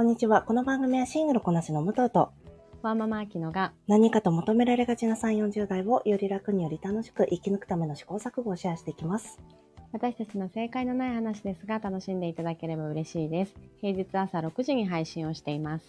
こんにちは。この番組はシングルこなしの武藤とワーママアキノが何かと求められがちな3、40代をより楽により楽しく生き抜くための試行錯誤をシェアしていきます。私たちの正解のない話ですが楽しんでいただければ嬉しいです。平日朝6時に配信をしています。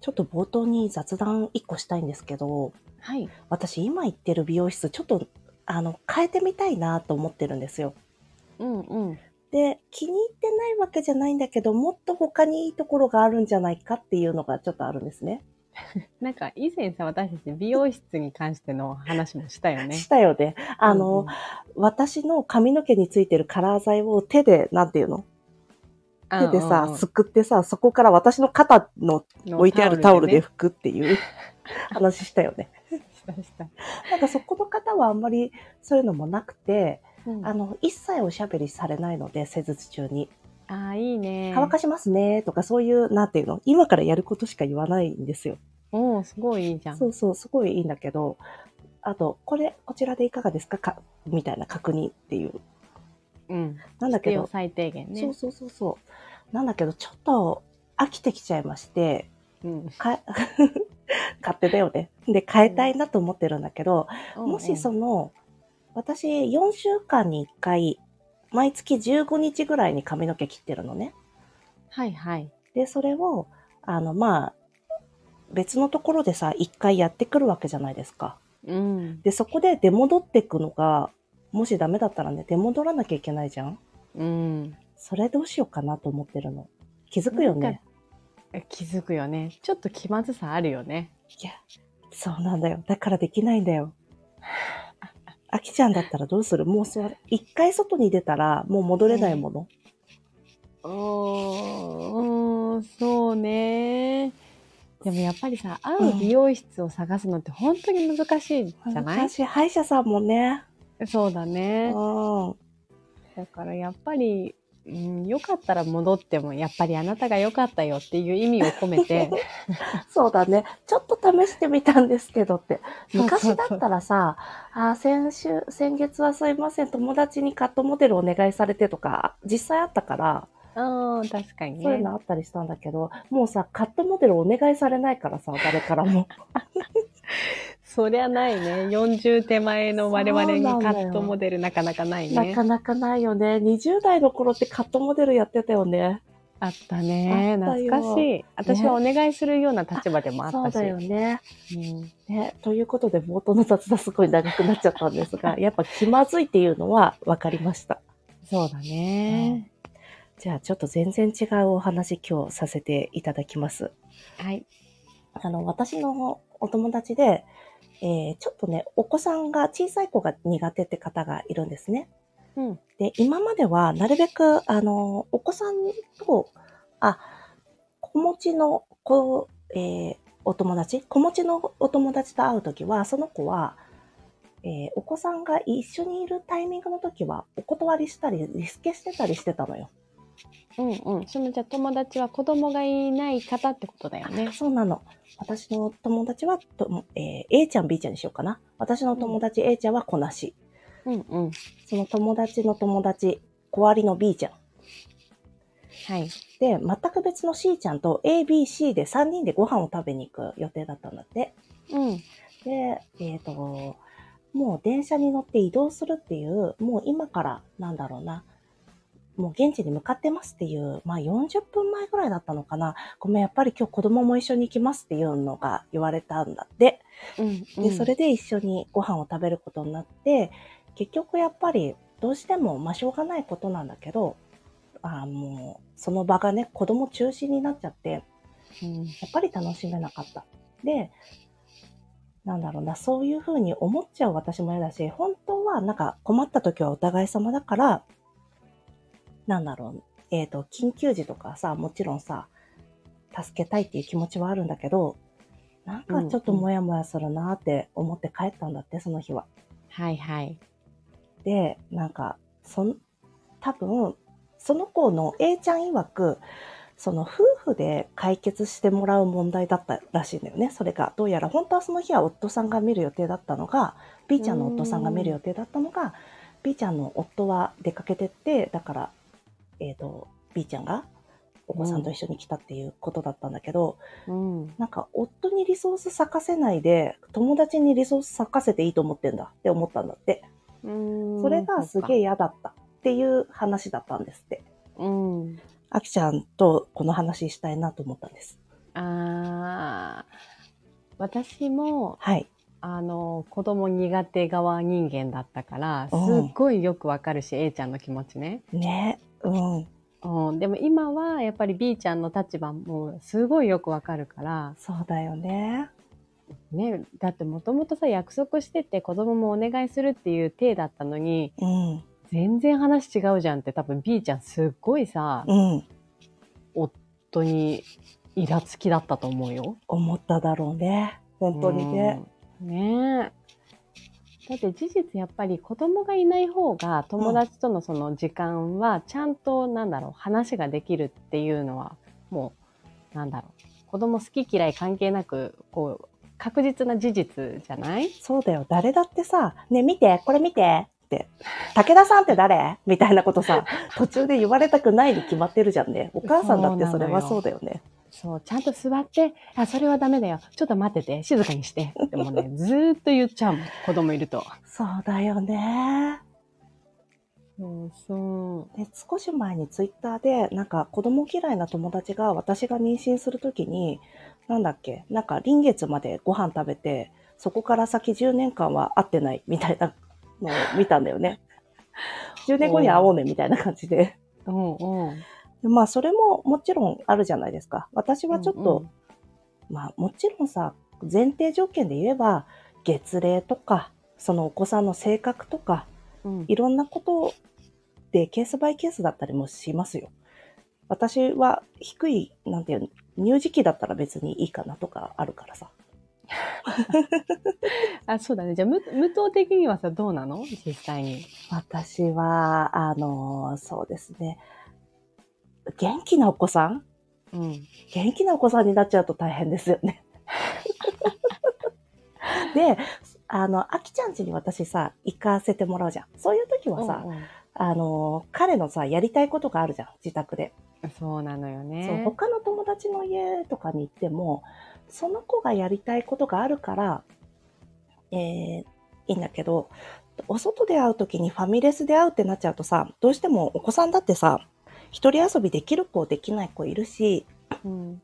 ちょっと冒頭に雑談1個したいんですけど、はい。私今行ってる美容室ちょっとあの変えてみたいなと思ってるんですよ。うんうん。で、気に入ってないわけじゃないんだけど、もっと他にいいところがあるんじゃないかっていうのがちょっとあるんですね。なんか以前さ、私たち美容室に関しての話もしたよね。したよね。あの、うんうん私の髪の毛についてるカラー剤を手で、なんていうの？手でさ、すくってさ、そこから私の肩の置いてあるタオルで拭くっていう話したよね。したした。なんかそこの方はあんまりそういうのもなくて、うんあの、一切おしゃべりされないので、施術中に。あー、いいね。乾かしますねとかそういう、なんていうの今からやることしか言わないんですよ。おー、すごいいいじゃん。そうそう、すごいいいんだけど、あと、これ、こちらでいかがですか？かみたいな確認っていう。うん。なんだけど最低限ね。そうそうそうそう。なんだけど、ちょっと飽きてきちゃいまして、うん。か 勝手だよね。で、変えたいなと思ってるんだけど、もしその、の、私4週間に1回、毎月15日ぐらいに髪の毛切ってるのね。はいはい。で、それを、あの、まあ、別のところでさ、1回やってくるわけじゃないですか。うん。で、そこで出戻ってくのが、もしダメだったらね、出戻らなきゃいけないじゃんうん。それどうしようかなと思ってるの。気づくよね。気づくよね。ちょっと気まずさあるよね。いや、そうなんだよ。だからできないんだよ。あきちゃんだったらどうする？もうそう、一回外に出たらもう戻れないもの。うーん、そうね。でもやっぱりさ、合う美容室を探すのって本当に難しいじゃない、私、歯医者さんもね。そうだうね。ん。だからやっぱり、うん、よかったら戻っても、やっぱりあなたが良かったよっていう意味を込めて、そうだね。ちょっと試してみたんですけどって。昔だったらさ、あー先週、先月はすいません、友達にカットモデルお願いされてとか、実際あったから、うん、確かにねそういうの。あったりしたんだけど、もうさ、カットモデルお願いされないからさ、誰からも。そりゃないね。40手前の我々にカットモデルなかなかないねなか。なかないよね。20代の頃ってカットモデルやってたよね。あったね。たよ懐かしい。私はお願いするような立場でもあったし。そうだよね。うんね。ということで、冒頭の雑談すごい長くなっちゃったんですが、やっぱ気まずいっていうのは分かりました。そうだね。じゃあ、ちょっと全然違うお話今日させていただきます。はい。あの、私のお友達で、えーちょっとね、お子さんが、小さい子が苦手って方がいるんですね。うん。で、今まではなるべく、あの、お子さんと、あ、子持ちの子、えーお友達、子持ちのお友達と会うときは、その子は、えーお子さんが一緒にいるタイミングの時は、お断りしたり、リスケしてたりしてたのよ。うんうん。そのじゃあ友達は子供がいない方ってことだよね。そうなの。私の友達はと、えー A ちゃん、B ちゃんにしようかな。私の友達 A ちゃんは子なし。うんうん。その友達の友達、子割りの B ちゃん。はい。で、全く別の C ちゃんと A、B、C で3人でご飯を食べに行く予定だったんだって。うん。で、えっ、と、もう電車に乗って移動するっていう、もう今から、なんだろうな、もう現地に向かってますっていう、まあ40分前ぐらいだったのかな。ごめん、やっぱり今日子供も一緒に行きますっていうのが言われたんだって。うん、で、それで一緒にご飯を食べることになって、結局やっぱりどうしても、まあしょうがないことなんだけど、あーもう、その場がね、子供中心になっちゃって、うん。やっぱり楽しめなかった。で、なんだろうな、そういうふうに思っちゃう私も嫌だし、本当はなんか困った時はお互い様だから、なんだろう、えっ、と、緊急時とかさ、もちろんさ、助けたいっていう気持ちはあるんだけど、なんかちょっともやもやするなって思って帰ったんだって、その日は。はいはい。で、なんか、そん、多分、その子の A ちゃん曰く、その夫婦で解決してもらう問題だったらしいんだよね。それが。どうやら本当はその日は夫さんが見る予定だったのが、B ちゃんの夫さんが見る予定だったのが、B ちゃんの夫は出かけてって、だから、えっ、と、B ちゃんがお子さんと一緒に来たっていうことだったんだけど、うん。なんか夫にリソース割かせないで、友達にリソース割かせていいと思ってんだって思ったんだって。うんそれがすげええ。嫌だったっていう話だったんですって。うん。あきちゃんとこの話したいなと思ったんです。あー私も、はい。あの、子供苦手側人間だったから、すうんっごいよくわかるし、A ちゃんの気持ちね。ね。うん。うん、でも今はやっぱり B ちゃんの立場もすごいよくわかるから、そうだよね。ね、だってもともとさ約束してて子供もお願いするっていう体だったのにうん。全然話違うじゃんって多分 B ちゃんすっごいさ、うん。夫にイラつきだったと思うよ。思っただろうね。本当にね。うん。ねえ。だって事実やっぱり子供がいない方が友達とのその時間はちゃんとなんだろう話ができるっていうのはもうなんだろう子供好き嫌い関係なくこう確実な事実じゃない？そうだよ。誰だってさ、ね、見て、これ見てって。武田さんって誰？みたいなことさ、途中で言われたくないに決まってるじゃんね。お母さんだってそれはそうだよね。そう、ちゃんと座って、あ、それはダメだよ。ちょっと待ってて、静かにして。でもね、ずーっと言っちゃうもん、子供いると。そうだよね。そうそで、少し前にツイッターで、なんか子供嫌いな友達が私が妊娠するときに、なんだっけ、なんか臨月までご飯食べて、そこから先10年間は会ってないみたいなのを見たんだよね。10年後に会おうねみたいな感じで。う。うんうん。でまあ、それももちろんあるじゃないですか。私はちょっと、うんまあ、もちろんさ、前提条件で言えば、月齢とか、そのお子さんの性格とか、うん、いろんなことでケースバイケースだったりもしますよ。私は低い、なんていうの、乳児期だったら別にいいかなとかあるからさ。あ、そうだね。じゃあ、無無党的にはさ、どうなの？実際に。私は、あの、そうですね。元気なお子さん？うん。元気なお子さんになっちゃうと大変ですよね。で、あの、あきちゃん家に私さ、行かせてもらうじゃん。そういう時はさ、うんうんあの、彼のさ、やりたいことがあるじゃん、自宅で。そうなのよそうね。他の友達の家とかに行っても、その子がやりたいことがあるから、えー、いいんだけど、お外で会う時にファミレスで会うってなっちゃうとさ、どうしてもお子さんだってさ、一人遊びできる子、できない子いるし、うん。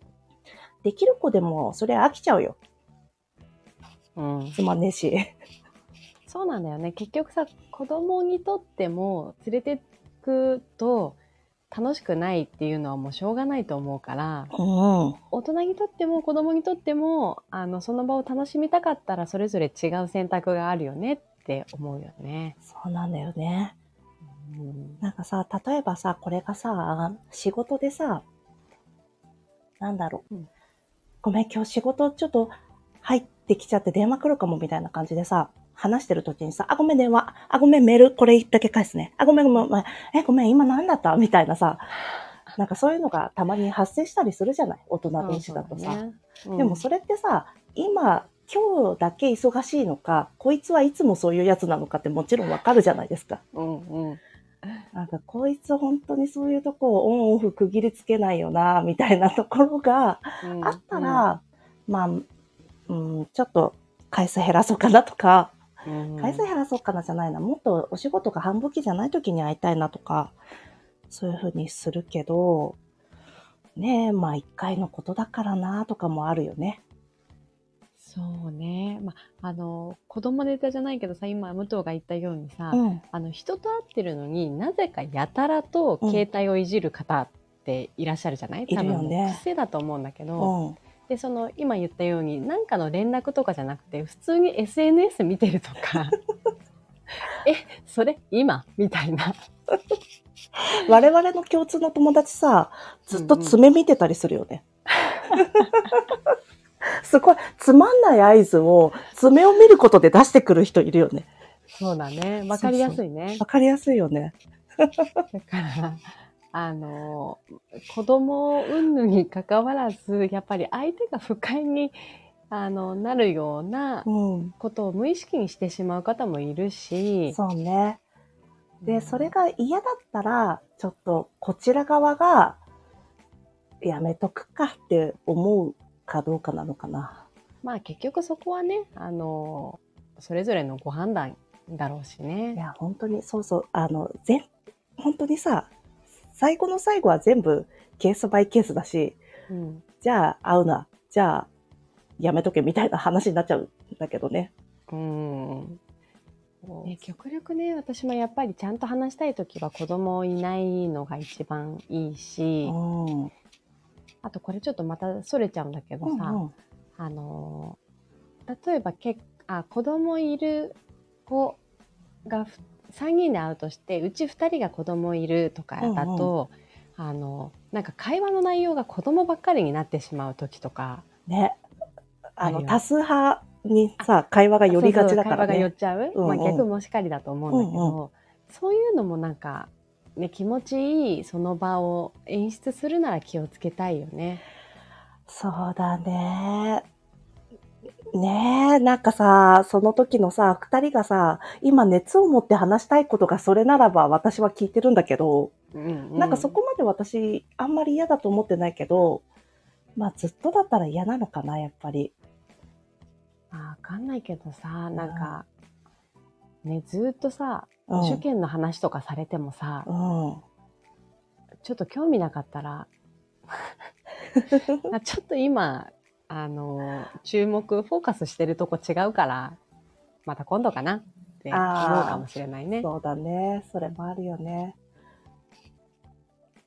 できる子でもそれ飽きちゃうよ。うん。つまんねえし。そうなんだよね。結局さ、子供にとっても連れてくと楽しくないっていうのはもうしょうがないと思うから、うん。大人にとっても子供にとっても、あの、その場を楽しみたかったらそれぞれ違う選択があるよねって思うよね。そうなんだよね。うん。なんかさ、例えばさ、これがさ、仕事でさ、なんだろう。うんごめん、今日仕事ちょっと入ってきちゃって電話来るかもみたいな感じでさ、話してる時にさ、あ、ごめん電話。あ、ごめんメール、これだけ返すね。あ、ごめんごめんごめん。え、ごめん、今何だったみたいなさ、なんかそういうのがたまに発生したりするじゃない？大人同士だとさ。ねうんでもそれってさ、今、今日だけ忙しいのか、こいつはいつもそういうやつなのかってもちろんわかるじゃないですか。うんうん。なんかこいつ本当にそういうとこをオンオフ区切りつけないよな、みたいなところがうんあったら、まあ、うん、ちょっと回数減らそうかなとか、うん回数減らそうかなじゃないな、もっとお仕事が繁忙期じゃない時に会いたいなとか、そういうふうにするけど、ねえ、まあ一回のことだからなとかもあるよね。そうね。まあ、あの、子供ネタじゃないけどさ、今、武藤が言ったようにさ、うん。あの、人と会ってるのになぜかやたらと携帯をいじる方っていらっしゃるじゃない、いるよね多分癖だと思うんだけど、うん。で、その、今言ったように、なんかの連絡とかじゃなくて、普通に SNS 見てるとか、え、それ今？みたいな。我々の共通の友達さ、ずっと爪見てたりするよね。すごい、つまんない合図を爪を見ることで出してくる人いるよね。そうだね。わかりやすいね。わかりやすいよね。だから、あの、子供云々に関わらず、やっぱり相手が不快にあのなるようなうん。ことを無意識にしてしまう方もいるし、そうね。で、それが嫌だったら、ちょっとこちら側が、やめとくかって思うかどうかなのかな。まあ結局そこはね、あの、それぞれのご判断だろうしいね。や、本当に、そうそう、あの、全、本当にさ、最後の最後は全部ケースバイケースだし、うん。じゃあ会うな、じゃあやめとけみたいな話になっちゃうんだけどね。うん。ね、極力ね、私もやっぱりちゃんと話したいときは子供いないのが一番いいし、うん。うんあとこれちょっとまたそれちゃうんだけどさ、うんあのー例えばけあ子供いる子がふ3人で会うとしてうち2人が子供いるとかだと、あのなんか会話の内容が子供ばっかりになってしまう時とかね。あの、多数派にさ、会話が寄りがちだからそうそう会話が寄っね。ちゃう、うんうん。まあ、逆もしかりだと思うんだけど、うん。そういうのもなんか、ね、気持ちいいその場を演出するなら気をつけたいよね。そうだね。ねえ、なんかさ、その時のさ、二人がさ、今熱を持って話したいことがそれならば私は聞いてるんだけど、うんうなんかそこまで私、あんまり嫌だと思ってないけど、まあずっとだったら嫌なのかな、やっぱり。あわかんないけどさなんか、ねずーっとさうん。受験の話とかされてもさ、うん。ちょっと興味なかったらあ ちょっと今あの注目フォーカスしてるとこ違うからまた今度かなって思うかもしれないね。そうだね。それもあるよね。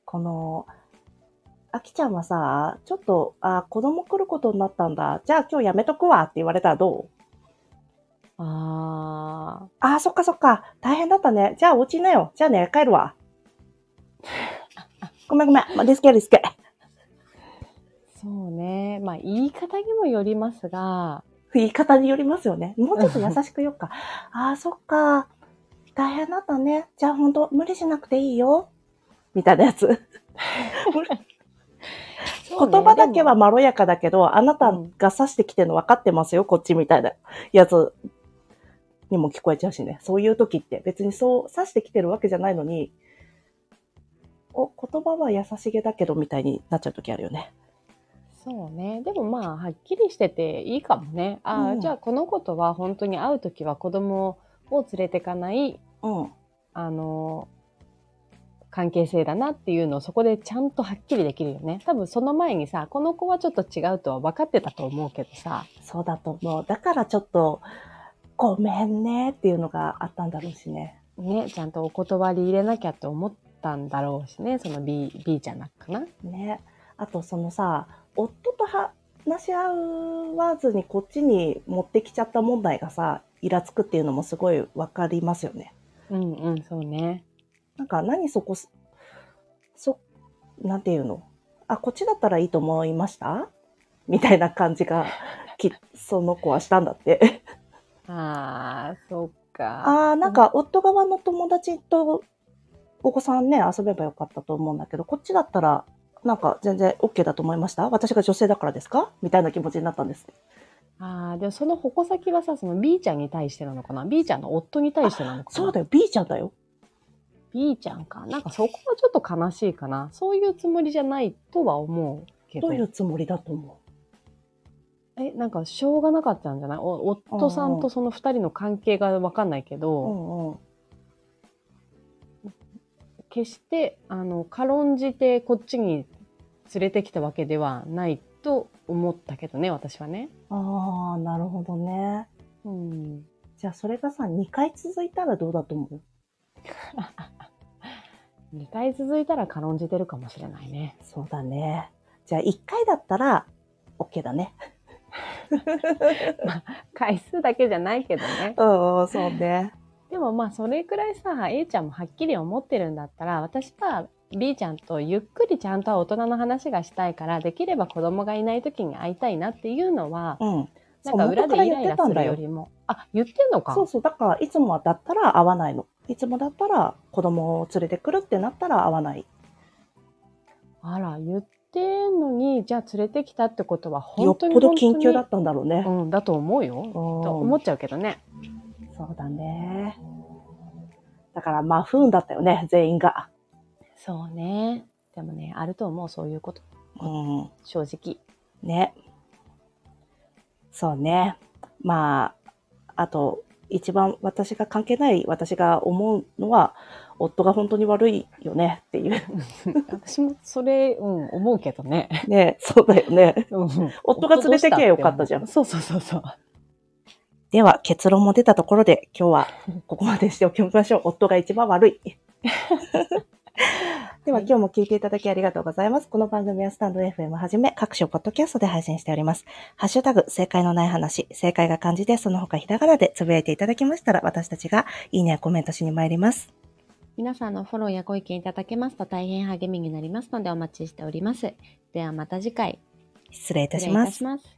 この、あきちゃんはさ、ちょっと、あ、子供来ることになったんだ。じゃあ今日やめとくわって言われたらどうああ、そっかそっか。大変だったね。じゃあお家いなよ。じゃあね、帰るわ。ごめんごめん。まリスケリスケ。ーそうねまあ言い方にもよりますが言い方によりますよね。もうちょっと優しく言おうか。あー、そっか。大変だったね。じゃあほんと無理しなくていいよ。みたいなやつ。言葉だけはまろやかだけど、あなたが指してきてるの分かってますよ、こっちみたいなやつにも聞こえちゃうしね。そういう時って別にそう指してきてるわけじゃないのに、お、言葉は優しげだけどみたいになっちゃう時あるよね。そうねでもまあはっきりしてていいかもねあー、うんじゃあこの子とは本当に会う時は子供を連れてかないうん。あの関係性だなっていうのをそこでちゃんとはっきりできるよね。多分その前にさ、この子はちょっと違うとは分かってたと思うけどさ。そうだと思う。だからちょっと、ごめんねっていうのがあったんだろうしね。ね、ちゃんとお断り入れなきゃって思ったんだろうしね、その B, B ちゃんだかな。ね。あとそのさ、夫と話し合わずにこっちに持ってきちゃった問題がさ、イラつくっていうのもすごいわかりますよね。うんうん、そうね。なんか何そこす、そ、なんていうの？あ、こっちだったらいいと思いました？みたいな感じが、き、その子はしたんだって。ああ、そっか。ああ、なんか夫側の友達とお子さんね、遊べばよかったと思うんだけど、こっちだったら、なんか全然 OK だと思いました？私が女性だからですか？みたいな気持ちになったんです。ああ、でもその矛先はさ、その B ちゃんに対してなのかな ?B ちゃんの夫に対してなのかな？そうだよ、B ちゃんだよ。B ちゃんか。なんかそこはちょっと悲しいかな。そういうつもりじゃないとは思うけど。どういうつもりだと思え、なんかしょうがなかったんじゃない？お夫さんとその二人の関係がわかんないけうど、うんうん。決して、あの、軽んじてこっちに連れてきたわけではないと思ったけどね、私はね。ああ、なるほどね。うん。じゃあそれがさ、2回続いたらどうだと思う？2回続いたら軽んじてるかもしれないね。そうだね。じゃあ1回だったら OK だね。回数だけじゃないけどね。うんうん、そうね。でもまあそれくらいさ A ちゃんもはっきり思ってるんだったら私は B ちゃんとゆっくりちゃんと大人の話がしたいからできれば子供がいない時に会いたいなっていうのはうん。なんか裏でイライラするよよ。りもあ言ってんのか？そうそう。だから、いつもだったら会わないの。いつもだったら子供を連れてくるってなったら会わない。あら言ってんのにじゃあ連れてきたってことはよっ本当にぽど本当に緊急だったんだろうね。うんだと思うよ、うんと思っちゃうけどねそうだね。だから、まあ、不運だったよね、全員が。そうねでもねあると思うそういうことうん。正直。ね。そうね。まあ、あと、一番私が関係ない私が思うのは、夫が本当に悪いよねっていう。私もそれ、うん、思うけどね。ね、そうだよね。うん夫が連れてけばよかったじゃんそうそうそうそう。では、結論も出たところで、今日はここまでしておきましょう。夫が一番悪い。では、はい今日も聞いていただきありがとうございます。この番組はスタンド FM はじめ各種ポッドキャストで配信しております。ハッシュタグ、正解のない話、正解が漢字でその他ひらがなでつぶやいていただきましたら、私たちがいいねやコメントしに参ります。皆さんのフォローやご意見いただけますと大変励みになりますのでお待ちしております。ではまた次回。失礼い。たします。